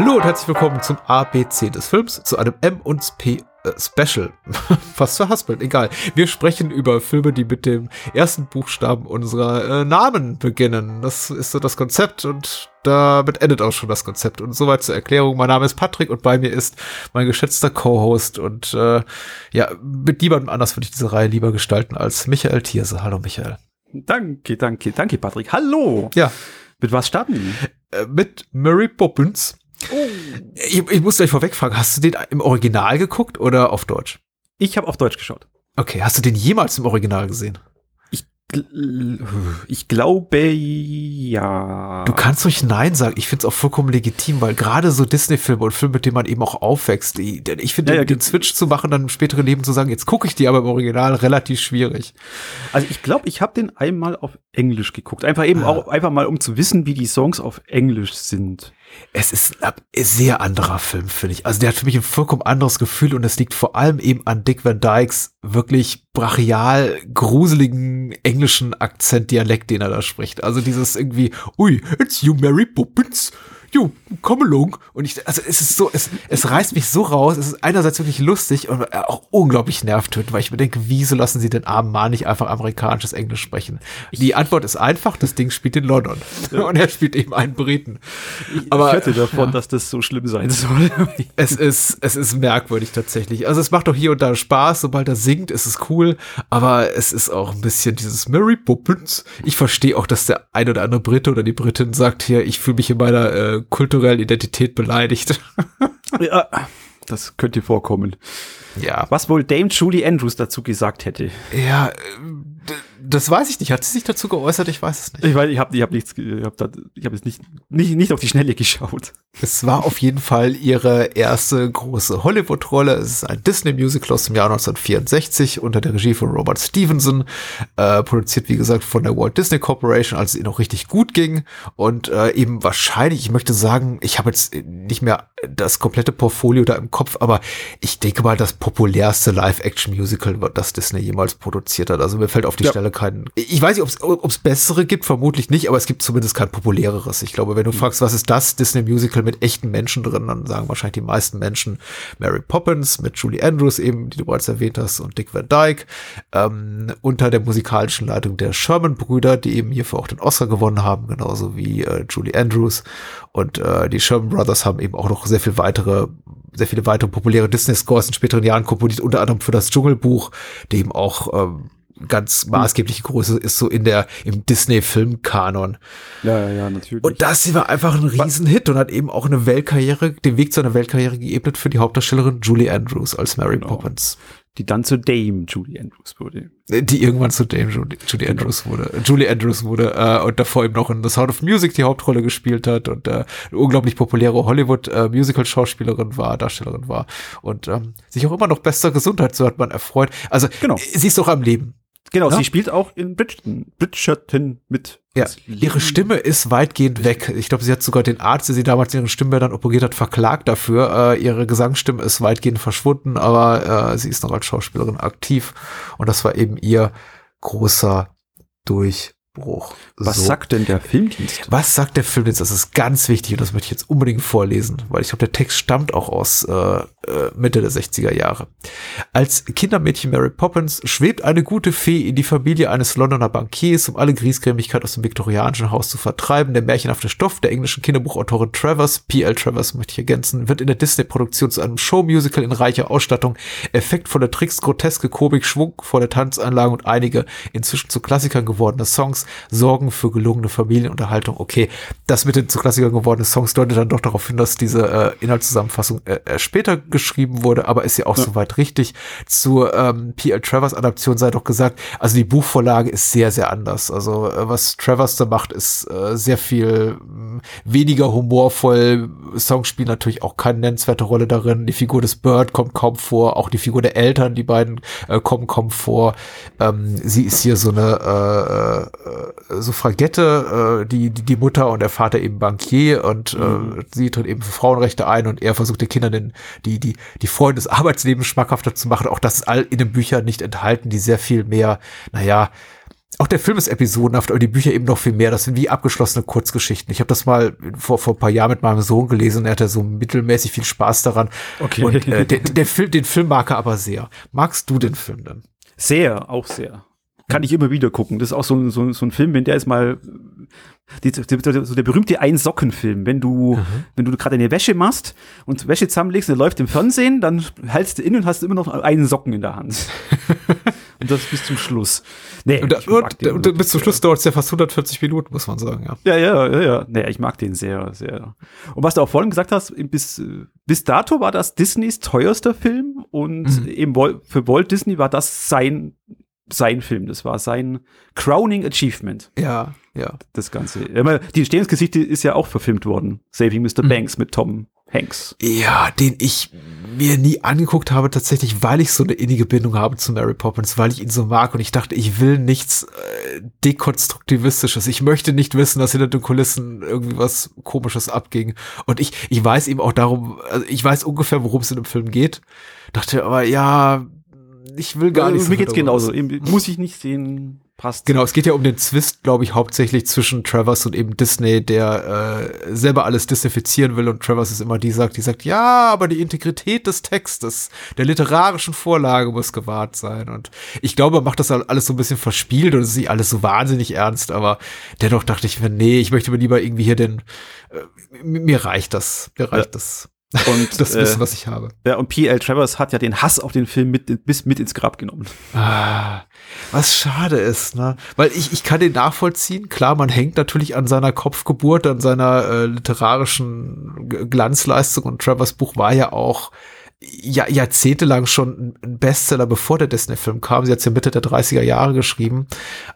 Hallo und herzlich willkommen zum ABC des Films, zu einem M und P äh, Special. Fast verhaspelt, egal. Wir sprechen über Filme, die mit dem ersten Buchstaben unserer äh, Namen beginnen. Das ist so das Konzept und damit endet auch schon das Konzept. Und soweit zur Erklärung. Mein Name ist Patrick und bei mir ist mein geschätzter Co-Host und äh, ja, mit niemandem anders würde ich diese Reihe lieber gestalten als Michael Thierse. Hallo Michael. Danke, danke, danke Patrick. Hallo. Ja. Mit was starten wir? Äh, mit Mary Poppins. Oh. Ich, ich muss gleich vorweg fragen, hast du den im Original geguckt oder auf Deutsch? Ich habe auf Deutsch geschaut. Okay, hast du den jemals im Original gesehen? Ich glaube, ja. Du kannst ruhig Nein sagen. Ich finde es auch vollkommen legitim, weil gerade so Disney-Filme und Filme, mit denen man eben auch aufwächst, die, ich finde, ja, ja, den Switch zu machen, dann im späteren Leben zu sagen, jetzt gucke ich die aber im Original, relativ schwierig. Also ich glaube, ich habe den einmal auf Englisch geguckt. Einfach eben ah. auch, einfach mal, um zu wissen, wie die Songs auf Englisch sind. Es ist ein sehr anderer Film, finde ich. Also der hat für mich ein vollkommen anderes Gefühl und es liegt vor allem eben an Dick Van Dykes wirklich brachial gruseligen englischen Akzent, Dialekt, den er da spricht. Also dieses irgendwie, ui, it's you Mary Poppins jo, komm along. Und ich, also es ist so, es, es reißt mich so raus. Es ist einerseits wirklich lustig und auch unglaublich nervtötend, weil ich mir denke, wieso lassen sie den armen Mann nicht einfach amerikanisches Englisch sprechen? Die Antwort ist einfach, das Ding spielt in London. Und er spielt eben einen Briten. Aber, ich hörte davon, ja. dass das so schlimm sein soll. es ist, es ist merkwürdig tatsächlich. Also es macht doch hier und da Spaß, sobald er singt, ist es cool. Aber es ist auch ein bisschen dieses Mary Poppins. Ich verstehe auch, dass der ein oder andere Brite oder die Britin sagt hier, ich fühle mich in meiner äh, kulturellen Identität beleidigt. ja, das könnte vorkommen. Ja. Was wohl Dame Julie Andrews dazu gesagt hätte. Ja, das weiß ich nicht. Hat sie sich dazu geäußert? Ich weiß es nicht. Ich weiß, ich habe ich hab nichts, ich habe hab jetzt nicht, nicht, nicht auf die Schnelle geschaut. Es war auf jeden Fall ihre erste große Hollywood-Rolle. Es ist ein Disney-Musical aus dem Jahr 1964 unter der Regie von Robert Stevenson, äh, produziert wie gesagt von der Walt Disney Corporation, als es ihnen auch richtig gut ging und äh, eben wahrscheinlich, ich möchte sagen, ich habe jetzt nicht mehr das komplette Portfolio da im Kopf, aber ich denke mal, das populärste Live-Action-Musical, das Disney jemals produziert hat. Also mir fällt auf die ja. Stelle kein. Ich weiß nicht, ob es bessere gibt, vermutlich nicht, aber es gibt zumindest kein populäreres. Ich glaube, wenn du mhm. fragst, was ist das Disney Musical mit echten Menschen drin, dann sagen wahrscheinlich die meisten Menschen Mary Poppins mit Julie Andrews eben, die du bereits erwähnt hast, und Dick Van Dyke, ähm, unter der musikalischen Leitung der Sherman-Brüder, die eben hierfür auch den Oscar gewonnen haben, genauso wie äh, Julie Andrews. Und äh, die Sherman Brothers haben eben auch noch sehr viel weitere sehr viele weitere populäre Disney-Scores in späteren Jahren komponiert, unter anderem für das Dschungelbuch, dem auch ähm, ganz maßgebliche Größe ist so in der im Disney-Film-Kanon. Ja, ja, natürlich. Und das war einfach ein Riesenhit und hat eben auch eine Weltkarriere, den Weg zu einer Weltkarriere geebnet für die Hauptdarstellerin Julie Andrews als Mary genau. Poppins die dann zu Dame Julie Andrews wurde. Die irgendwann zu Dame Julie, Julie genau. Andrews wurde. Julie Andrews wurde äh, und davor eben noch in The Sound of Music die Hauptrolle gespielt hat und äh, eine unglaublich populäre Hollywood-Musical-Schauspielerin äh, war, Darstellerin war und ähm, sich auch immer noch bester Gesundheit, so hat man erfreut. Also genau. sie ist doch am Leben. Genau, ja? sie spielt auch in Bridgerton, Bridgerton mit. Ja, ihre Stimme ist weitgehend weg. Ich glaube, sie hat sogar den Arzt, der sie damals ihre Stimme dann operiert hat, verklagt dafür. Äh, ihre Gesangsstimme ist weitgehend verschwunden, aber äh, sie ist noch als Schauspielerin aktiv. Und das war eben ihr großer Durch. Bruch. Was so. sagt denn der Filmdienst? Was sagt der Filmdienst? Das ist ganz wichtig und das möchte ich jetzt unbedingt vorlesen, weil ich glaube, der Text stammt auch aus äh, äh, Mitte der 60er Jahre. Als Kindermädchen Mary Poppins schwebt eine gute Fee in die Familie eines Londoner Bankiers, um alle Griesgrämigkeit aus dem viktorianischen Haus zu vertreiben. Der märchenhafte Stoff der englischen Kinderbuchautorin Travers, P.L. Travers möchte ich ergänzen, wird in der Disney-Produktion zu einem Showmusical in reicher Ausstattung, effektvolle Tricks, groteske Komik, schwungvolle Tanzanlagen und einige inzwischen zu Klassikern gewordene Songs sorgen für gelungene Familienunterhaltung. Okay, das mit den zu Klassikern gewordenen Songs deutet dann doch darauf hin, dass diese äh, Inhaltszusammenfassung äh, äh, später geschrieben wurde, aber ist ja auch ja. soweit richtig. Zur ähm, P.L. Travers Adaption sei doch gesagt, also die Buchvorlage ist sehr, sehr anders. Also äh, was Travers da macht, ist äh, sehr viel mh, hm, weniger humorvoll. Songs spielen natürlich auch keine nennenswerte Rolle darin. Die Figur des Bird kommt kaum vor, auch die Figur der Eltern, die beiden äh, kommen kaum vor. Ähm, sie ist hier so eine äh, äh Suffragette, äh, die, die, die Mutter und der Vater eben Bankier und äh, mhm. äh, sie tritt eben für Frauenrechte ein und er versucht den Kindern den, die, die, die Freunde des Arbeitslebens schmackhafter zu machen. Auch das ist all in den Büchern nicht enthalten, die sehr viel mehr, naja, auch der Film ist episodenhaft, aber die Bücher eben noch viel mehr. Das sind wie abgeschlossene Kurzgeschichten. Ich habe das mal vor, vor ein paar Jahren mit meinem Sohn gelesen. Er hatte so mittelmäßig viel Spaß daran. Okay. Und äh, der, der Film, den Film mag er aber sehr. Magst du den Film denn? Sehr, auch sehr. Kann ich immer wieder gucken. Das ist auch so, ein- so, ein- so ein Film, wenn der ist mal die, die, so der berühmte Ein-Socken-Film. Wenn du, wenn du gerade eine Wäsche machst und Wäsche zusammenlegst und der läuft im Fernsehen, dann hältst du in und hast immer noch einen Socken in der Hand. und das bis zum Schluss. Nee, Und, mag und, den und, wirklich bis zum. Schluss dauert es ja fast 140 Minuten, muss man sagen, ja. Ja, ja, ja, ja. Nee, ich mag den sehr, sehr. Und was du auch vorhin gesagt hast, bis, bis dato war das Disneys teuerster Film und Mhm. eben für Walt Disney war das sein, sein Film. Das war sein Crowning Achievement, Ja, ja. das Ganze. Die Entstehungsgeschichte ist ja auch verfilmt worden. Saving Mr. Mhm. Banks mit Tom Hanks. Ja, den ich mir nie angeguckt habe, tatsächlich, weil ich so eine innige Bindung habe zu Mary Poppins, weil ich ihn so mag und ich dachte, ich will nichts äh, dekonstruktivistisches. Ich möchte nicht wissen, dass hinter den Kulissen irgendwie was komisches abging. Und ich, ich weiß eben auch darum, also ich weiß ungefähr, worum es in dem Film geht. Dachte aber, ja, ich will gar nicht so Mir geht's genauso. Muss ich nicht sehen, passt. Genau, es geht ja um den Zwist, glaube ich, hauptsächlich zwischen Travers und eben Disney, der äh, selber alles disnifizieren will und Travers ist immer die sagt, die sagt, ja, aber die Integrität des Textes, der literarischen Vorlage muss gewahrt sein. Und ich glaube, er macht das alles so ein bisschen verspielt und es ist nicht alles so wahnsinnig ernst, aber dennoch dachte ich mir, nee, ich möchte mir lieber irgendwie hier den, äh, mir reicht das, mir reicht Ja. das, Und, das äh, Wissen, was ich habe. ja, und P.L. Travers hat ja den Hass auf den Film mit, bis mit ins Grab genommen. Ah, was schade ist, ne? Weil ich, ich kann den nachvollziehen. Klar, man hängt natürlich an seiner Kopfgeburt, an seiner äh, literarischen Glanzleistung und Travers Buch war ja auch ja, jahrzehntelang schon ein Bestseller, bevor der Disney-Film kam. Sie hat es ja Mitte der 30er Jahre geschrieben,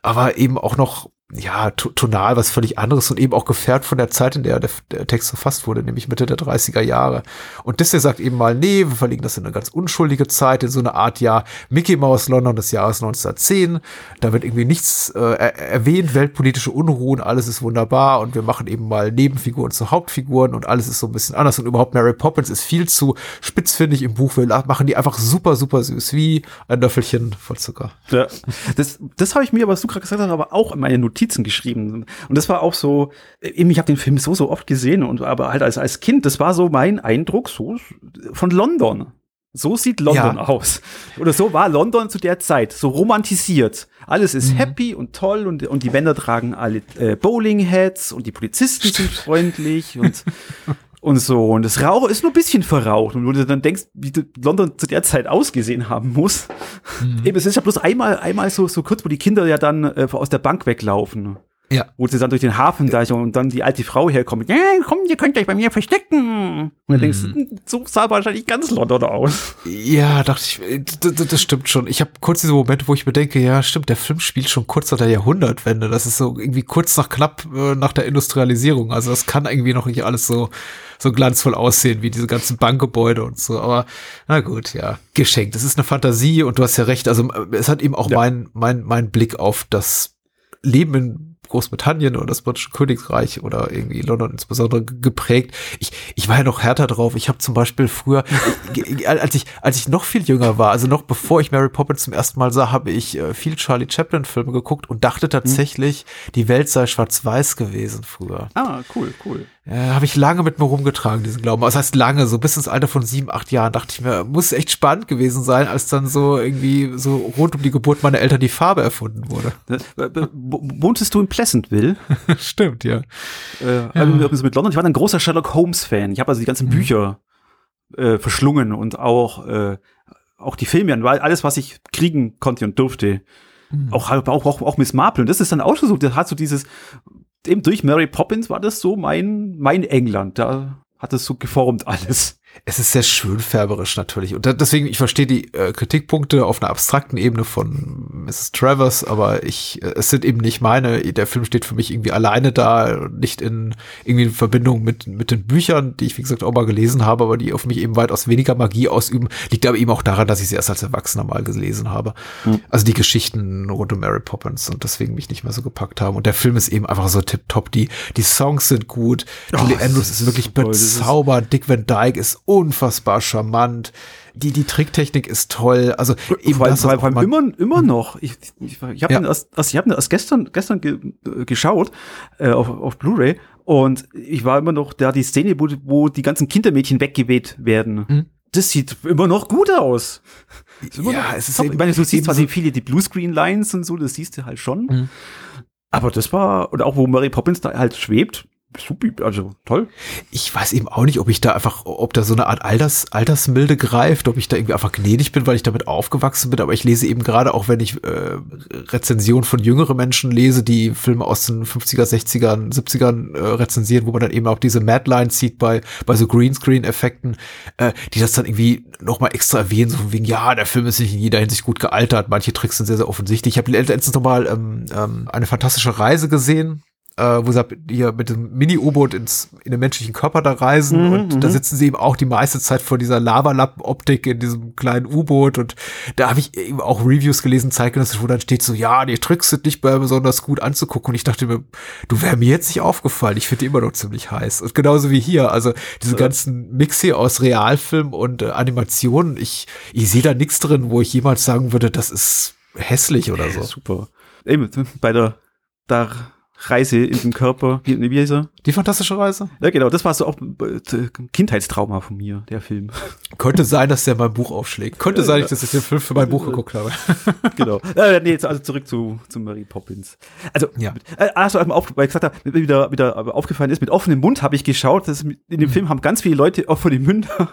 aber eben auch noch ja, to- tonal was völlig anderes und eben auch gefährdet von der Zeit, in der der, der Text verfasst wurde, nämlich Mitte der 30er Jahre. Und Disney sagt eben mal, nee, wir verlegen das in eine ganz unschuldige Zeit, in so eine Art, ja, Mickey Mouse London des Jahres 1910. Da wird irgendwie nichts äh, er erwähnt, weltpolitische Unruhen, alles ist wunderbar und wir machen eben mal Nebenfiguren zu Hauptfiguren und alles ist so ein bisschen anders und überhaupt Mary Poppins ist viel zu spitzfindig im Buch. Wir machen die einfach super, super süß, wie ein Löffelchen voll Zucker. Ja. Das, das habe ich mir, was du gerade gesagt hast, aber auch in meine Notizen geschrieben. Und das war auch so, eben, ich habe den Film so, so oft gesehen und aber halt als, als Kind, das war so mein Eindruck so von London. So sieht London Ja. aus. Oder so war London zu der Zeit, so romantisiert. Alles ist happy und toll und, und die Männer tragen alle äh, Bowling-Hats und die Polizisten sind freundlich und, und so. Und das Rauch ist nur ein bisschen verraucht. Und wenn du dann denkst, wie London zu der Zeit ausgesehen haben muss. Eben, es ist ja bloß einmal, einmal so, so kurz, wo die Kinder ja dann äh, aus der Bank weglaufen. Ja. Wo sie dann durch den Hafen da und dann die alte Frau herkommt. Ja, komm, ihr könnt euch bei mir verstecken. Und dann denkst du, hm, so sah wahrscheinlich ganz London aus. Ja, dachte ich, äh, d- d- das stimmt schon. Ich habe kurz diese Momente, wo ich mir denke, ja, stimmt, der Film spielt schon kurz nach der Jahrhundertwende. Das ist so irgendwie kurz nach knapp äh, nach der Industrialisierung. Also das kann irgendwie noch nicht alles so so glanzvoll aussehen wie diese ganzen Bankgebäude und so. Aber na gut, ja, geschenkt. Es ist eine Fantasie und du hast ja recht. Also äh, es hat eben auch Ja. mein mein mein Blick auf das Leben in Großbritannien oder das britische Königreich oder irgendwie London insbesondere ge- geprägt. Ich, ich war ja noch härter drauf. Ich habe zum Beispiel früher, als ich, als ich noch viel jünger war, also noch bevor ich Mary Poppins zum ersten Mal sah, habe ich äh, viel Charlie Chaplin Filme geguckt und dachte tatsächlich, die Welt sei schwarz-weiß gewesen früher. Ah, cool, cool. Äh, habe ich lange mit mir rumgetragen, diesen Glauben. Das heißt lange, so bis ins Alter von sieben, acht Jahren dachte ich mir, muss echt spannend gewesen sein, als dann so irgendwie so rund um die Geburt meiner Eltern die Farbe erfunden wurde. Das- äh, äh, Wohntest du in Pleasantville? Stimmt, ja. äh, also mit London. Ich war ein großer Sherlock Holmes-Fan. Ich habe also die ganzen Bücher äh, verschlungen und auch, äh, auch die Filme, weil alles, was ich kriegen konnte und durfte. Auch, auch, auch, auch Miss Marple. Und das ist dann so, das hat so dieses, eben durch Mary Poppins war das so mein, mein England. Da hat es so geformt alles. Es ist sehr schönfärberisch natürlich. Und da, deswegen, ich verstehe die äh, Kritikpunkte auf einer abstrakten Ebene von Mrs. Travers, aber ich, äh, es sind eben nicht meine. Der Film steht für mich irgendwie alleine da, nicht in irgendwie in Verbindung mit, mit den Büchern, die ich, wie gesagt, auch mal gelesen habe, aber die auf mich eben weitaus weniger Magie ausüben. Liegt aber eben auch daran, dass ich sie erst als Erwachsener mal gelesen habe. Also die Geschichten rund um Mary Poppins und deswegen mich nicht mehr so gepackt haben. Und der Film ist eben einfach so tipptopp. Die, die Songs sind gut. Julie das Andrews ist wirklich bezaubernd. Dick Van Dyke ist unfassbar charmant. Die, die Tricktechnik ist toll. Also eben vor, das, vor, vor allem immer, immer noch. Ich, ich, ich habe ja. erst, also ich hab erst gestern, gestern ge, äh, geschaut äh, auf, auf Blu-ray und ich war immer noch da die Szene, wo, wo die ganzen Kindermädchen weggeweht werden. Mhm. Das sieht immer noch gut aus. ja, es ist top. ich meine, du siehst zwar so viele die Bluescreen-Lines und so, das siehst du halt schon. Mhm. Aber das war, und auch wo Mary Poppins da halt schwebt, super, also toll. Ich weiß eben auch nicht, ob ich da einfach, ob da so eine Art Alters, Altersmilde greift, ob ich da irgendwie einfach gnädig bin, weil ich damit aufgewachsen bin. Aber ich lese eben gerade, auch wenn ich äh, Rezensionen von jüngeren Menschen lese, die Filme aus den 50er, 60ern, 70ern äh, rezensieren, wo man dann eben auch diese Madline sieht bei, bei so Greenscreen-Effekten, äh, die das dann irgendwie nochmal extra erwähnen, so von wegen, ja, der Film ist nicht in jeder Hinsicht gut gealtert. Manche Tricks sind sehr, sehr offensichtlich. Ich habe letztens nochmal ähm, ähm, eine fantastische Reise gesehen äh, wo sie hier mit dem Mini-U-Boot ins in den menschlichen Körper da reisen mhm, und da mhm. sitzen sie eben auch die meiste Zeit vor dieser Lavalappen-Optik in diesem kleinen U-Boot und da habe ich eben auch Reviews gelesen, zeitgenössisch, wo dann steht so, ja, die Tricks sind nicht mehr besonders gut anzugucken und ich dachte mir, du wär mir jetzt nicht aufgefallen, ich finde die immer noch ziemlich heiß und genauso wie hier, also diese ja. ganzen Mix hier aus Realfilm und äh, Animationen, ich, ich sehe da nichts drin, wo ich jemals sagen würde, das ist hässlich oder so. Super. Eben, bei der da Reise in den Körper. Wie, wie heißt er? Die fantastische Reise? Ja, genau. Das war so auch äh, Kindheitstrauma von mir, der Film. Könnte sein, dass der mein Buch aufschlägt. Könnte sein, dass ich den Film für mein Buch geguckt habe. genau. Äh, nee, jetzt also zurück zu, zu Mary Poppins. Also, ja. äh, also, auf, weil ich gesagt habe, wieder, wieder aufgefallen ist, mit offenem Mund habe ich geschaut. Dass in dem mhm. Film haben ganz viele Leute offene Münder.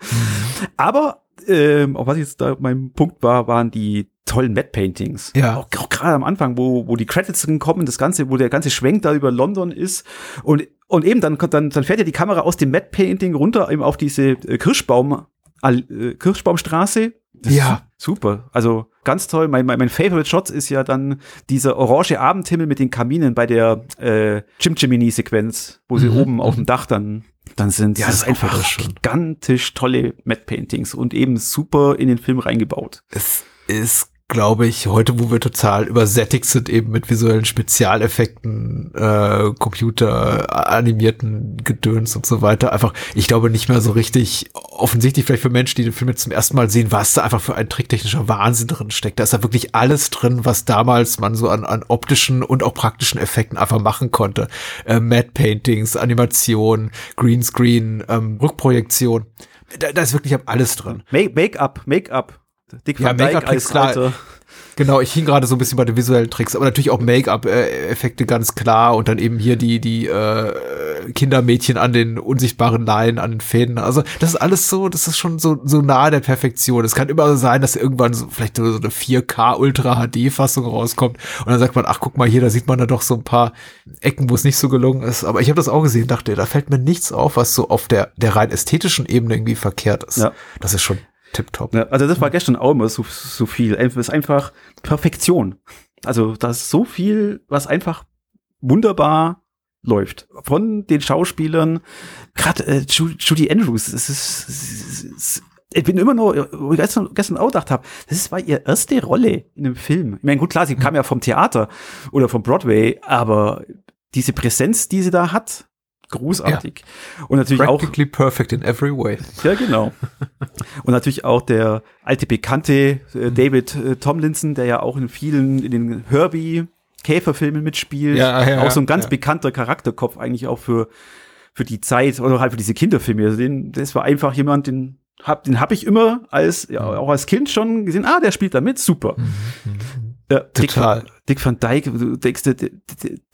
Mhm. Aber ähm, auch was jetzt da mein Punkt war, waren die tollen Matte Paintings. Ja. Auch, auch gerade am Anfang, wo, wo die Credits kommen, das Ganze, wo der ganze Schwenk da über London ist und, und eben dann, dann, dann fährt ja die Kamera aus dem Matte Painting runter eben auf diese äh, Kirschbaum, äh, Kirschbaumstraße. Das ja. Super. Also ganz toll. Mein, mein, mein Favorite Shot ist ja dann dieser orange Abendhimmel mit den Kaminen bei der äh, Jim Jiminy Sequenz, wo sie mhm. oben auf dem Dach dann dann sind ja, das ist einfach gigantisch tolle Matte Paintings und eben super in den Film reingebaut. Es ist glaube ich, heute, wo wir total übersättigt sind, eben mit visuellen Spezialeffekten, äh, Computer animierten Gedöns und so weiter, einfach, ich glaube, nicht mehr so richtig offensichtlich, vielleicht für Menschen, die den Film jetzt zum ersten Mal sehen, was da einfach für ein tricktechnischer Wahnsinn drin steckt. Da ist da wirklich alles drin, was damals man so an, an optischen und auch praktischen Effekten einfach machen konnte. Äh, Mad Paintings, Animation, Greenscreen, ähm, Rückprojektion. Da, da ist wirklich alles drin. Make-up, Make-up. Dick ja, Dyke als klar. Genau, ich hing gerade so ein bisschen bei den visuellen Tricks, aber natürlich auch Make-up-Effekte ganz klar und dann eben hier die, die äh, Kindermädchen an den unsichtbaren Leinen, an den Fäden. Also das ist alles so, das ist schon so, so nahe der Perfektion. Es kann immer so sein, dass irgendwann so vielleicht so eine 4K Ultra HD-Fassung rauskommt und dann sagt man, ach guck mal hier, da sieht man da doch so ein paar Ecken, wo es nicht so gelungen ist. Aber ich habe das auch gesehen, dachte, da fällt mir nichts auf, was so auf der, der rein ästhetischen Ebene irgendwie verkehrt ist. Ja. Das ist schon tipptopp. Ja, also das war gestern auch immer so, so viel. Es ist einfach Perfektion. Also da ist so viel, was einfach wunderbar läuft. Von den Schauspielern, gerade äh, Judy Andrews, es ist, es ist, ich bin immer noch, wo ich gestern, gestern auch gedacht habe, das war ihre erste Rolle in einem Film. Ich meine, gut, klar, sie kam ja vom Theater oder vom Broadway, aber diese Präsenz, die sie da hat, großartig. Ja. Und natürlich Practically auch perfect in every way. Ja, genau. Und natürlich auch der alte Bekannte äh, mhm. David äh, Tomlinson, der ja auch in vielen in den Herbie Käferfilmen mitspielt. Ja, ja, auch so ein ganz ja. bekannter Charakterkopf eigentlich auch für für die Zeit oder halt für diese Kinderfilme. Also den, das war einfach jemand, den hab, den habe ich immer als ja, mhm. auch als Kind schon gesehen. Ah, der spielt da mit, super. Mhm. Ja, Total. Dick, Dick Van Dyke, du denkst, der,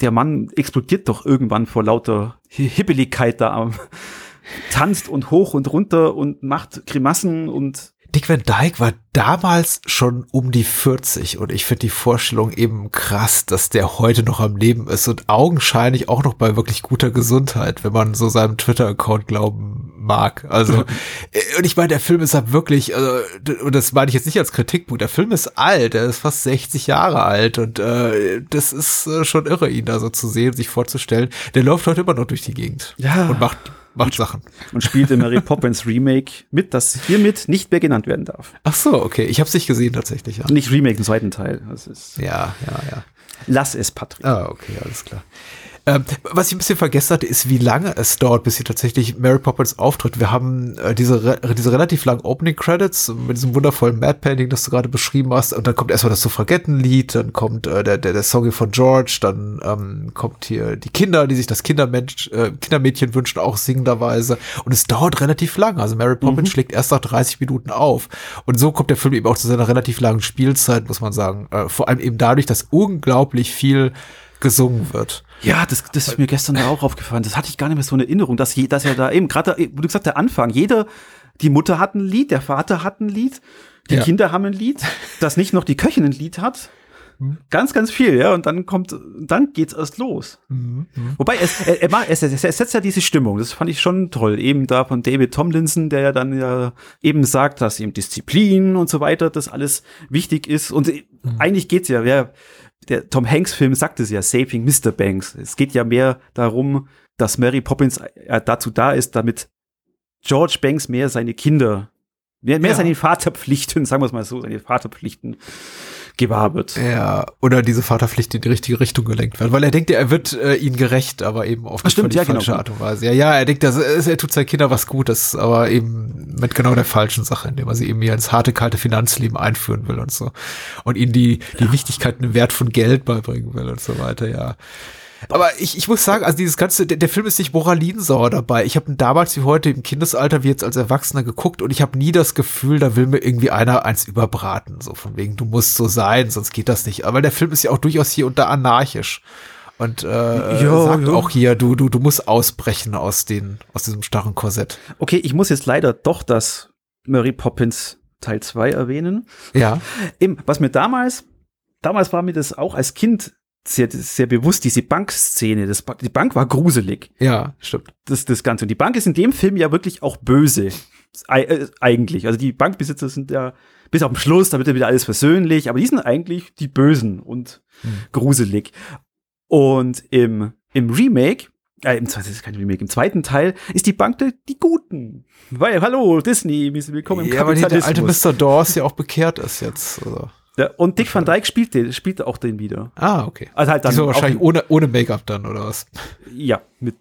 der Mann explodiert doch irgendwann vor lauter Hibbeligkeit da am tanzt und hoch und runter und macht Grimassen und Dick Van Dyke war damals schon um die 40 und ich finde die Vorstellung eben krass, dass der heute noch am Leben ist und augenscheinlich auch noch bei wirklich guter Gesundheit, wenn man so seinem Twitter-Account glauben mag. Also, äh, und ich meine, der Film ist halt wirklich, also, und das meine ich jetzt nicht als Kritikpunkt, der Film ist alt, er ist fast 60 Jahre alt und äh, das ist äh, schon irre, ihn da so zu sehen, sich vorzustellen. Der läuft heute immer noch durch die Gegend ja. und macht macht Sachen. Und spielt im Mary Poppins Remake mit, das hiermit nicht mehr genannt werden darf. Ach so, okay. Ich habe es nicht gesehen tatsächlich. Ja. Nicht Remake, den zweiten Teil. Das ist ja, ja, ja. Lass es, Patrick. Ah, okay, alles klar. Ähm, was ich ein bisschen vergessen hatte, ist, wie lange es dauert, bis hier tatsächlich Mary Poppins auftritt. Wir haben äh, diese, re diese relativ langen Opening Credits mit diesem wundervollen Mad Painting, das du gerade beschrieben hast. Und dann kommt erstmal das Suffragettenlied, dann kommt äh, der, der, der Song von George, dann ähm, kommt hier die Kinder, die sich das Kindermensch, äh, Kindermädchen wünschen, auch singenderweise. Und es dauert relativ lang. Also Mary Poppins mhm. schlägt erst nach 30 Minuten auf. Und so kommt der Film eben auch zu seiner relativ langen Spielzeit, muss man sagen. Äh, vor allem eben dadurch, dass unglaublich viel gesungen wird. Ja, das, das ist mir gestern auch aufgefallen. Das hatte ich gar nicht mehr so eine Erinnerung, dass, je, dass er da eben, gerade, wie du gesagt der Anfang, jeder, die Mutter hat ein Lied, der Vater hat ein Lied, die ja. Kinder haben ein Lied, dass nicht noch die Köchin ein Lied hat. Mhm. Ganz, ganz viel, ja. Und dann kommt, dann geht's erst los. Mhm. mhm. Wobei es, er, er, es, es, es setzt ja diese Stimmung. Das fand ich schon toll. Eben da von David Tomlinson, der ja dann ja eben sagt, dass eben Disziplin und so weiter, das alles wichtig ist. Und mhm. eigentlich geht's ja, wer, der Tom Hanks Film sagt es ja, Saving Mr. Banks. Es geht ja mehr darum, dass Mary Poppins äh, dazu da ist, damit George Banks mehr seine Kinder, mehr, mehr ja. seine Vaterpflichten, sagen wir es mal so, seine Vaterpflichten gewahr wird. Ja, oder diese Vaterpflicht in die richtige Richtung gelenkt wird, weil er denkt, er wird äh, ihnen gerecht, aber eben auf eine stimmt, ja, genau. falsche genau. Art und Weise. Ja, ja, er denkt, dass, er tut seinen Kindern was Gutes, aber eben mit genau der falschen Sache, indem er sie eben hier ins harte, kalte Finanzleben einführen will und so. Und ihnen die, die ja. Wichtigkeit, den Wert von Geld beibringen will und so weiter, ja. Aber ich, ich muss sagen, also dieses ganze, der, der Film ist nicht moralinsauer dabei. Ich habe damals wie heute im Kindesalter wie jetzt als Erwachsener geguckt und ich habe nie das Gefühl, da will mir irgendwie einer eins überbraten. So von wegen, du musst so sein, sonst geht das nicht. Aber der Film ist ja auch durchaus hier und da anarchisch. Und äh, jo, sagt jo. auch hier, du, du, du musst ausbrechen aus, den, aus diesem starren Korsett. Okay, ich muss jetzt leider doch das Mary Poppins Teil 2 erwähnen. Ja. Eben, was mir damals, damals war mir das auch als Kind sehr, sehr bewusst diese Bankszene. Das, die Bank war gruselig. Ja, stimmt. Das, das Ganze. Und die Bank ist in dem Film ja wirklich auch böse. Äh, eigentlich. Also die Bankbesitzer sind ja bis auf den Schluss, da wird wieder alles versöhnlich, aber die sind eigentlich die Bösen und hm. gruselig. Und im, im Remake, äh, im, das ist kein Remake, im zweiten Teil ist die Bank der, die Guten. Weil, hallo, Disney, willkommen im ja, Kapitalismus. Ja, aber der alte Mr. Dawes ja auch bekehrt ist jetzt. Also. Ja, und Dick Van Dyke spielt, den, spielt auch den wieder. Ah, okay. Also halt dann so wahrscheinlich ohne, ohne Make-up dann, oder was? Ja, mit,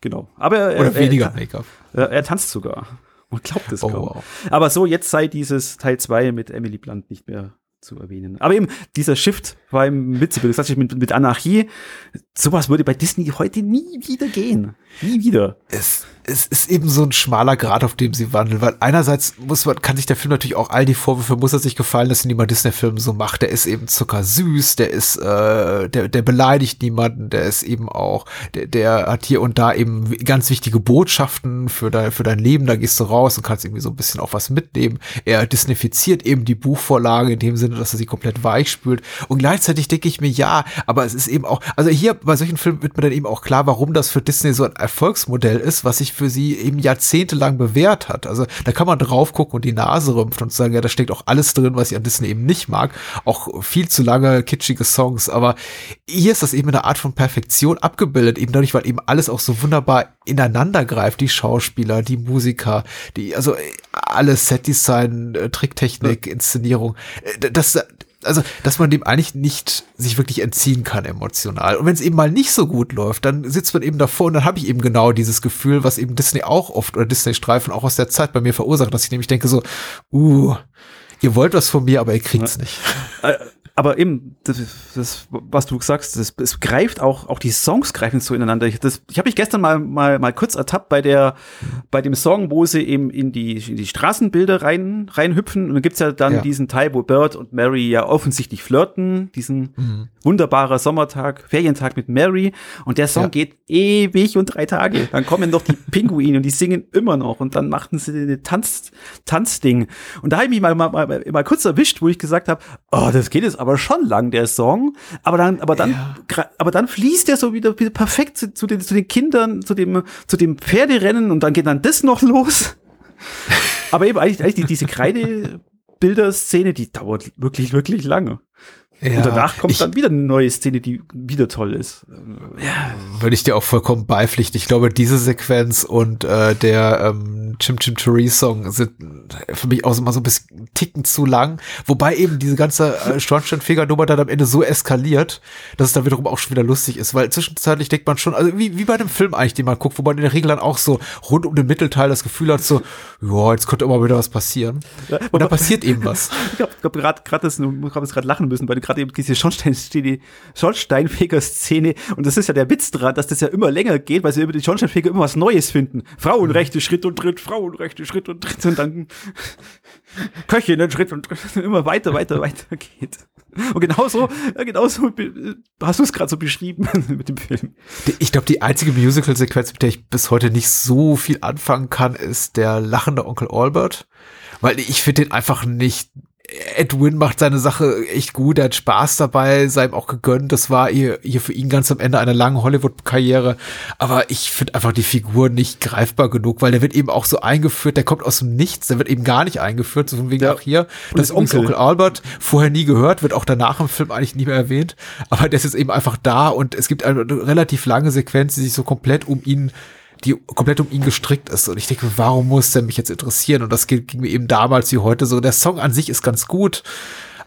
genau. Aber er, oder weniger Make-up. Er, er, tanzt sogar. Und glaubt es oh, kaum. Wow. Aber so, jetzt sei dieses Teil 2 mit Emily Blunt nicht mehr zu erwähnen. Aber eben, dieser Shift war im Witze, mit, mit Anarchie. Sowas würde bei Disney heute nie wieder gehen. Nie wieder. Es es ist eben so ein schmaler Grad, auf dem sie wandeln, weil einerseits muss man, kann sich der Film natürlich auch all die Vorwürfe, muss er sich gefallen lassen, die man Disney-Filmen so macht. Der ist eben zuckersüß, der ist, äh, der, der beleidigt niemanden, der ist eben auch, der, der hat hier und da eben ganz wichtige Botschaften für dein, für dein Leben, da gehst du raus und kannst irgendwie so ein bisschen auch was mitnehmen. Er disneyfiziert eben die Buchvorlage in dem Sinne, dass er sie komplett weich spült. Und gleichzeitig denke ich mir, ja, aber es ist eben auch, also hier bei solchen Filmen wird mir dann eben auch klar, warum das für Disney so ein Erfolgsmodell ist, was sich für sie eben jahrzehntelang bewährt hat. Also da kann man drauf gucken und die Nase rümpfen und sagen, ja, da steckt auch alles drin, was ich an Disney eben nicht mag. Auch viel zu lange kitschige Songs. Aber hier ist das eben eine Art von Perfektion abgebildet, eben dadurch, weil eben alles auch so wunderbar ineinander greift. Die Schauspieler, die Musiker, die, also alles Setdesign, äh, Tricktechnik, Inszenierung. Äh, das, also, dass man dem eigentlich nicht sich wirklich entziehen kann emotional. Und wenn es eben mal nicht so gut läuft, dann sitzt man eben davor und dann habe ich eben genau dieses Gefühl, was eben Disney auch oft oder Disney-Streifen auch aus der Zeit bei mir verursacht, dass ich nämlich denke so, uh, ihr wollt was von mir, aber ihr kriegt's nicht. Äh, aber eben, das, das, was du sagst, das, es greift auch, auch die Songs greifen so ineinander. Ich, das, ich habe mich gestern mal, mal, mal kurz ertappt bei der, bei dem Song, wo sie eben in die, in die Straßenbilder rein, reinhüpfen. Und dann gibt's ja dann ja. diesen Teil, wo Bert und Mary ja offensichtlich flirten, diesen mhm. wunderbarer Sommertag, Ferientag mit Mary. Und der Song ja. geht ewig und drei Tage. Dann kommen noch die Pinguine und die singen immer noch. Und dann machten sie eine Tanz, Tanzding. Und da habe ich mich mal, mal, mal, mal kurz erwischt, wo ich gesagt habe, oh, das geht jetzt aber schon lang, der Song. Aber dann, aber dann, ja. aber dann fließt der so wieder, perfekt zu, zu, den, zu den Kindern, zu dem, zu dem Pferderennen und dann geht dann das noch los. aber eben eigentlich, eigentlich die, diese Kreidebilder-Szene, die dauert wirklich, wirklich lange. Ja, und danach kommt dann wieder eine neue Szene, die wieder toll ist. Ja. Würde ich dir auch vollkommen beipflichten. Ich glaube, diese Sequenz und äh, der ähm, Chim Chim Cheree Song sind für mich auch immer so ein bisschen ticken zu lang. Wobei eben diese ganze äh, Schornsteinfeger-Nummer dann am Ende so eskaliert, dass es dann wiederum auch schon wieder lustig ist. Weil zwischenzeitlich denkt man schon, also wie, wie bei einem Film eigentlich, den man guckt, wo man in der Regel dann auch so rund um den Mittelteil das Gefühl hat, so, ja, jetzt könnte immer wieder was passieren. Und da passiert eben was. Ich habe hab gerade gerade das, ich habe gerade lachen müssen, du gerade eben diese Schornsteinfeger-Szene und das ist ja der Witz dran, dass das ja immer länger geht, weil sie über die Schornsteinfeger immer was Neues finden. Frauenrechte, Schritt und Tritt, Frauenrechte, Schritt und Tritt und dann Köchinnen, Schritt und Tritt, immer weiter, weiter, weiter geht. Und genauso, genauso hast du es gerade so beschrieben mit dem Film. Ich glaube, die einzige Musical-Sequenz, mit der ich bis heute nicht so viel anfangen kann, ist der lachende Onkel Albert. Weil ich finde den einfach nicht Edwin macht seine Sache echt gut, er hat Spaß dabei, sei ihm auch gegönnt. Das war hier, hier für ihn ganz am Ende einer langen Hollywood-Karriere. Aber ich finde einfach die Figur nicht greifbar genug, weil der wird eben auch so eingeführt, der kommt aus dem Nichts, der wird eben gar nicht eingeführt, so von wegen ja. auch hier. Das ist Onkel. Onkel Albert, vorher nie gehört, wird auch danach im Film eigentlich nie mehr erwähnt. Aber der ist jetzt eben einfach da und es gibt eine relativ lange Sequenz, die sich so komplett um ihn die komplett um ihn gestrickt ist. Und ich denke, warum muss der mich jetzt interessieren? Und das ging, ging mir eben damals wie heute so. Der Song an sich ist ganz gut,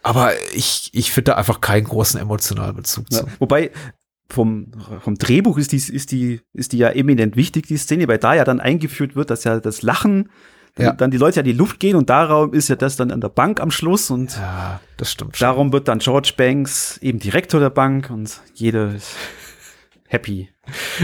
aber ich, ich finde da einfach keinen großen emotionalen Bezug zu. Ja, wobei, vom, vom Drehbuch ist die, ist die, ist die ja eminent wichtig, die Szene, weil da ja dann eingeführt wird, dass ja das Lachen, ja. dann die Leute ja in die Luft gehen und darum ist ja das dann an der Bank am Schluss und ja, das stimmt. Darum wird dann George Banks eben Direktor der Bank und jeder ist happy.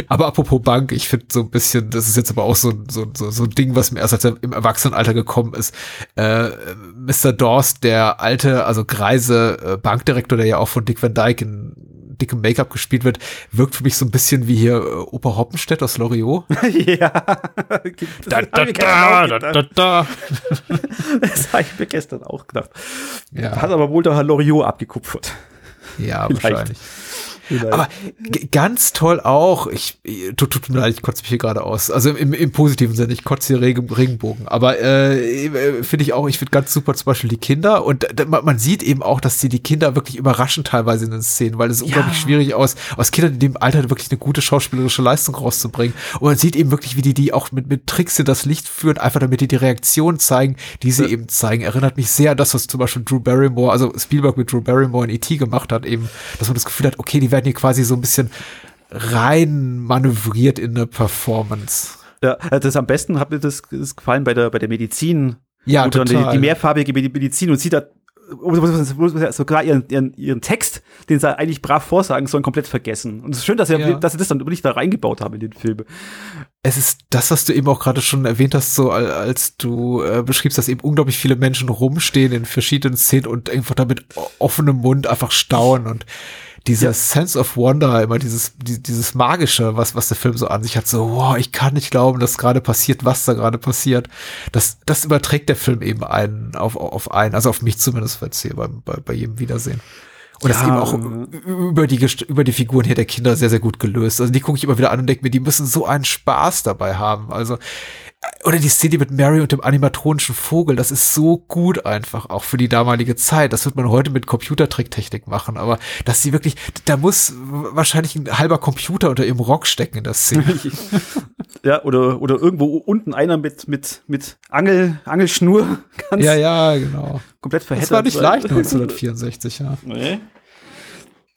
Aber apropos Bank, ich finde so ein bisschen, das ist jetzt aber auch so, so, so, so ein Ding, was mir erst als er im Erwachsenenalter gekommen ist. Äh, Mr. Dorst, der alte, also greise äh, Bankdirektor, der ja auch von Dick Van Dyke in dickem Make-up gespielt wird, wirkt für mich so ein bisschen wie hier äh, Opa Hoppenstedt aus Loriot. ja. da, da, da, da, da, da. das habe ich mir gestern auch gedacht. Ja. Hat aber wohl der Herr Loriot abgekupfert. Ja, Vielleicht. wahrscheinlich. Aber ganz toll auch, ich, tut, tut mir leid, ich kotze mich hier gerade aus. Also im, im positiven Sinne, ich kotze hier Regen, Regenbogen. Aber äh, äh, finde ich auch, ich finde ganz super zum Beispiel die Kinder. Und man, sieht eben auch, dass sie die Kinder wirklich überraschen teilweise in den Szenen, weil es ja. unglaublich schwierig aus, aus Kindern in dem Alter wirklich eine gute schauspielerische Leistung rauszubringen. Und man sieht eben wirklich, wie die die auch mit, mit Tricks in das Licht führen, einfach damit die die Reaktion zeigen, die sie ja. eben zeigen. Erinnert mich sehr an das, was zum Beispiel Drew Barrymore, also Spielberg mit Drew Barrymore in E.T. gemacht hat, eben, dass man das Gefühl hat, okay, die werden hier quasi so ein bisschen rein manövriert in eine Performance. Ja, also das am besten hat mir das, das gefallen bei der, bei der Medizin. Ja, total. Die, die mehrfarbige Medizin und sieht da sogar ihren, ihren, ihren Text, den sie eigentlich brav vorsagen sollen, komplett vergessen. Und es ist schön, dass sie, ja. dass sie das dann wirklich da reingebaut haben in den Film. Es ist das, was du eben auch gerade schon erwähnt hast, so als du äh, beschriebst, dass eben unglaublich viele Menschen rumstehen in verschiedenen Szenen und einfach da mit offenem Mund einfach staunen und dieser ja. Sense of Wonder, immer dieses, die, dieses Magische, was, was der Film so an sich hat, so, wow, ich kann nicht glauben, dass gerade passiert, was da gerade passiert. Das, das überträgt der Film eben einen auf, auf einen, also auf mich zumindest jetzt bei, bei, bei jedem Wiedersehen. Und ja, das ist eben auch über die, über die Figuren hier der Kinder sehr, sehr gut gelöst. Also die gucke ich immer wieder an und denke mir, die müssen so einen Spaß dabei haben. Also oder die Szene mit Mary und dem animatronischen Vogel, das ist so gut einfach, auch für die damalige Zeit. Das wird man heute mit Computertricktechnik machen, aber dass sie wirklich, da muss wahrscheinlich ein halber Computer unter ihrem Rock stecken in der Szene. ja, oder, oder irgendwo unten einer mit, mit, mit Angel, Angelschnur. Ganz ja, ja, genau. Komplett verheddert. Das war nicht leicht 1964, ja. Nee.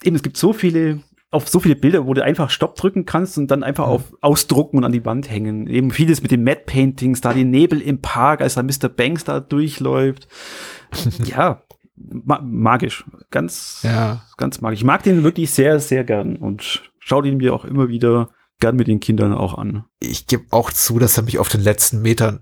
Eben, es gibt so viele auf so viele Bilder, wo du einfach Stopp drücken kannst und dann einfach mhm. auf ausdrucken und an die Wand hängen. Eben vieles mit den Matte Paintings, da die Nebel im Park, als da Mr. Banks da durchläuft. ja, ma magisch. Ganz, ja. ganz magisch. Ich mag den wirklich sehr, sehr gern und schau den mir auch immer wieder gern mit den Kindern auch an. Ich gebe auch zu, dass er mich auf den letzten Metern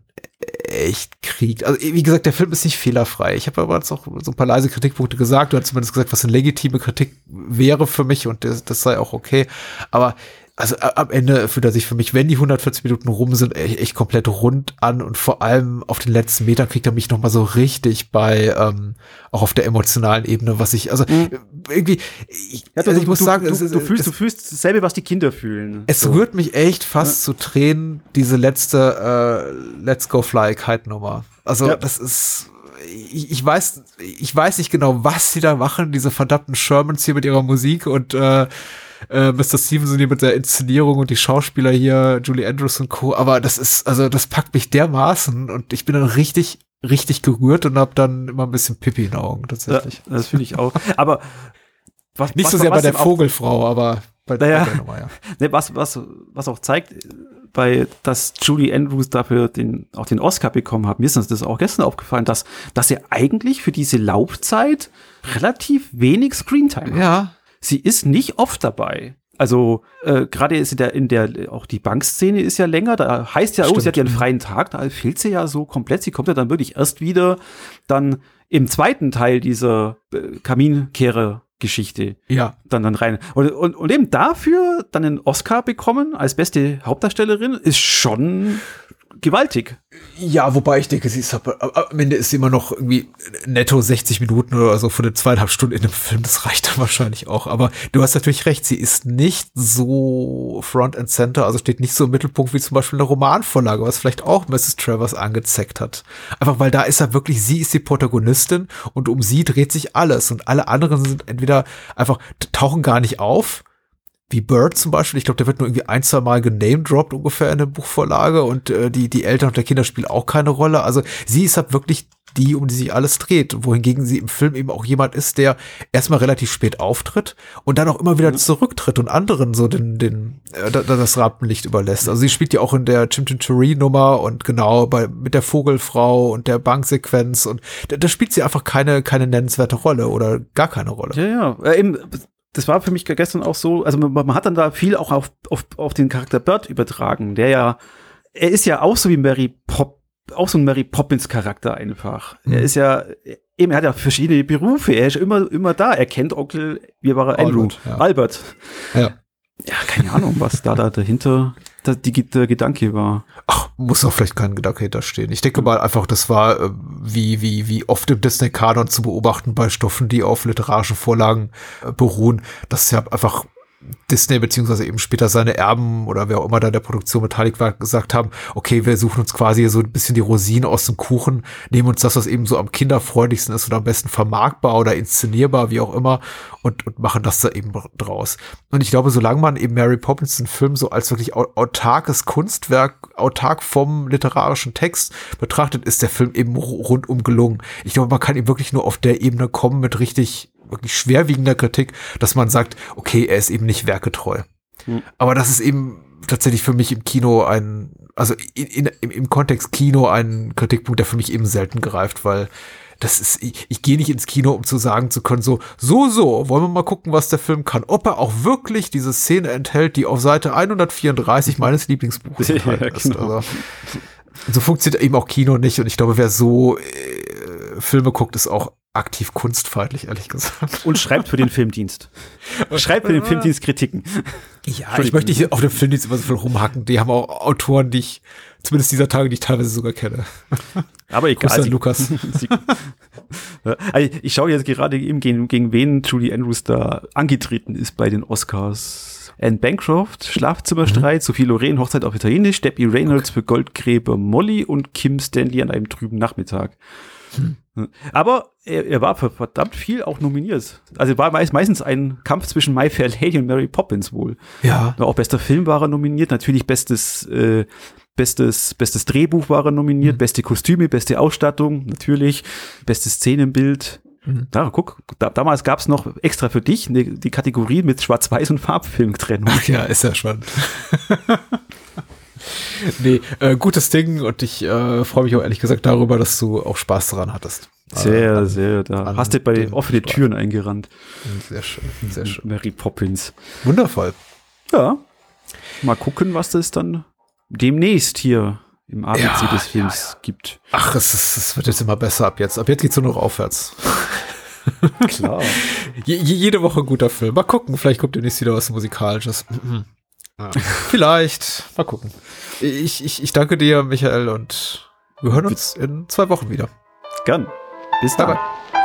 echt kriegt. Also wie gesagt, der Film ist nicht fehlerfrei. Ich habe aber jetzt auch so ein paar leise Kritikpunkte gesagt. Du hast zumindest gesagt, was eine legitime Kritik wäre für mich und das, das sei auch okay. Aber also am Ende fühlt er sich für mich, wenn die 140 Minuten rum sind, echt, echt komplett rund an und vor allem auf den letzten Metern kriegt er mich noch mal so richtig bei, ähm, auch auf der emotionalen Ebene, was ich, also mhm. irgendwie, ich, ja, du, also ich muss du, sagen, du, es, du, fühlst, es, du fühlst dasselbe, was die Kinder fühlen. Es so. rührt mich echt fast ja. zu Tränen, diese letzte äh, Let's Go Fly Kite Nummer. Also ja. das ist ich, ich weiß, ich weiß nicht genau, was sie da machen, diese verdammten Shermans hier mit ihrer Musik und äh, äh, Mr. Stevenson hier mit der Inszenierung und die Schauspieler hier, Julie Andrews und Co. Aber das ist, also das packt mich dermaßen und ich bin dann richtig, richtig gerührt und habe dann immer ein bisschen Pipi in den Augen tatsächlich. Ja, das finde ich auch. Aber was, nicht was, so sehr bei der Vogelfrau, aber bei, naja, der Nummer, ja. Ne, was, was, was auch zeigt, bei, dass Julie Andrews dafür den, auch den Oscar bekommen hat, mir ist das auch gestern aufgefallen, dass, dass er eigentlich für diese Laufzeit relativ wenig Screentime hat. Ja. Sie ist nicht oft dabei. Also äh, gerade ist in der, in der, auch die Bankszene ist ja länger, da heißt ja, Stimmt. oh, sie hat ja einen freien Tag, da fehlt sie ja so komplett. Sie kommt ja dann wirklich erst wieder dann im zweiten Teil dieser äh, Kaminkehrer Geschichte ja. dann, dann rein. Und, und, und eben dafür dann einen Oscar bekommen als beste Hauptdarstellerin ist schon gewaltig. Ja, wobei ich denke, sie ist am Ende ist sie immer noch irgendwie netto 60 Minuten oder so von den zweieinhalb Stunden in dem Film. Das reicht dann wahrscheinlich auch. Aber du hast natürlich recht, sie ist nicht so Front and Center, also steht nicht so im Mittelpunkt wie zum Beispiel eine Romanvorlage, was vielleicht auch Mrs. Travers angezeckt hat. Einfach weil da ist er wirklich, sie ist die Protagonistin und um sie dreht sich alles und alle anderen sind entweder einfach tauchen gar nicht auf wie Bird zum Beispiel. Ich glaube, der wird nur irgendwie ein, zwei Mal genamedroppt ungefähr in der Buchvorlage und äh, die, die Eltern und der Kinder spielen auch keine Rolle. Also sie ist halt wirklich die, um die sich alles dreht, wohingegen sie im Film eben auch jemand ist, der erstmal relativ spät auftritt und dann auch immer wieder mhm. zurücktritt und anderen so den, den, äh, das Rampenlicht überlässt. Also sie spielt ja auch in der Chimchim Nummer und genau bei, mit der Vogelfrau und der Banksequenz und da, da spielt sie einfach keine, keine nennenswerte Rolle oder gar keine Rolle. Ja, ja, äh, eben, das war für mich gestern auch so, also man, man hat dann da viel auch auf, auf, auf den Charakter Bird übertragen, der ja, er ist ja auch so wie Mary Pop, auch so ein Mary Poppins Charakter einfach. Mhm. Er ist ja, eben, er hat ja verschiedene Berufe, er ist immer, immer da, er kennt Onkel, wie war er, Andrew, Albert. Ja. Albert. Ja. ja, keine Ahnung, was da, da dahinter der, der Gedanke war. Ach, muss auch vielleicht kein Gedanke hinterstehen. Ich denke mal einfach, das war äh, wie, wie, wie oft im Disney-Kanon zu beobachten bei Stoffen, die auf literarischen Vorlagen äh, beruhen, dass ja einfach Disney beziehungsweise eben später seine Erben oder wer auch immer da der Produktion beteiligt war, gesagt haben, okay, wir suchen uns quasi so ein bisschen die Rosinen aus dem Kuchen, nehmen uns das, was eben so am kinderfreundlichsten ist oder am besten vermarktbar oder inszenierbar, wie auch immer, und, und machen das da eben draus. Und ich glaube, solange man eben Mary Poppins den Film so als wirklich autarkes Kunstwerk, autark vom literarischen Text betrachtet, ist der Film eben rundum gelungen. Ich glaube, man kann eben wirklich nur auf der Ebene kommen mit richtig wirklich schwerwiegender Kritik, dass man sagt, okay, er ist eben nicht werketreu. Mhm. Aber das ist eben tatsächlich für mich im Kino ein, also in, in, im, Kontext Kino ein Kritikpunkt, der für mich eben selten greift, weil das ist, ich, ich gehe nicht ins Kino, um zu sagen zu können, so, so, so, wollen wir mal gucken, was der Film kann. Ob er auch wirklich diese Szene enthält, die auf Seite 134 meines Lieblingsbuches ja, ist. Genau. Also, so funktioniert eben auch Kino nicht und ich glaube, wer so äh, Filme guckt, ist auch aktiv kunstfeindlich, ehrlich gesagt. Und schreibt für den Filmdienst. schreibt für den Filmdienst Kritiken. Ja, ich möchte nicht auf dem Filmdienst immer so viel rumhacken. Die haben auch Autoren, die ich, zumindest dieser Tage, die ich teilweise sogar kenne. Aber egal. Also, Lukas. also ich schaue jetzt gerade eben, gegen, gegen wen Julie Andrews da angetreten ist bei den Oscars. Anne Bancroft, Schlafzimmerstreit, mhm. Sophie Loren, Hochzeit auf Italienisch, Debbie Reynolds okay. für Goldgräber Molly und Kim Stanley an einem trüben Nachmittag. Hm. Aber er, er, war für verdammt viel auch nominiert. Also war meist, meistens ein Kampf zwischen My Fair Lady und Mary Poppins wohl. Ja. Auch bester Film war er nominiert, natürlich bestes, äh, bestes, bestes Drehbuch war er nominiert, mhm. beste Kostüme, beste Ausstattung, natürlich, bestes Szenenbild. Mhm. Da, guck, da, damals gab es noch extra für dich ne, die Kategorie mit Schwarz-Weiß- und Farbfilmtrennung. Ach ja, ist ja spannend. nee, äh, gutes Ding und ich äh, freue mich auch ehrlich gesagt darüber, dass du auch Spaß daran hattest. Sehr, äh, an, sehr. Da hast du bei den offenen Türen eingerannt. Sehr schön, sehr schön. Mary Poppins. Wundervoll. Ja. Mal gucken, was das dann demnächst hier im ABC ja, des Films ja, ja. gibt. Ach, es, ist, es wird jetzt immer besser ab jetzt. Ab jetzt geht's nur noch aufwärts. Klar. Je, jede Woche ein guter Film. Mal gucken, vielleicht kommt demnächst wieder was Musikalisches. Ja. Vielleicht. Mal gucken. Ich, ich, ich danke dir, Michael, und wir hören uns in zwei Wochen wieder. Gern. Bis dann. Bye, bye.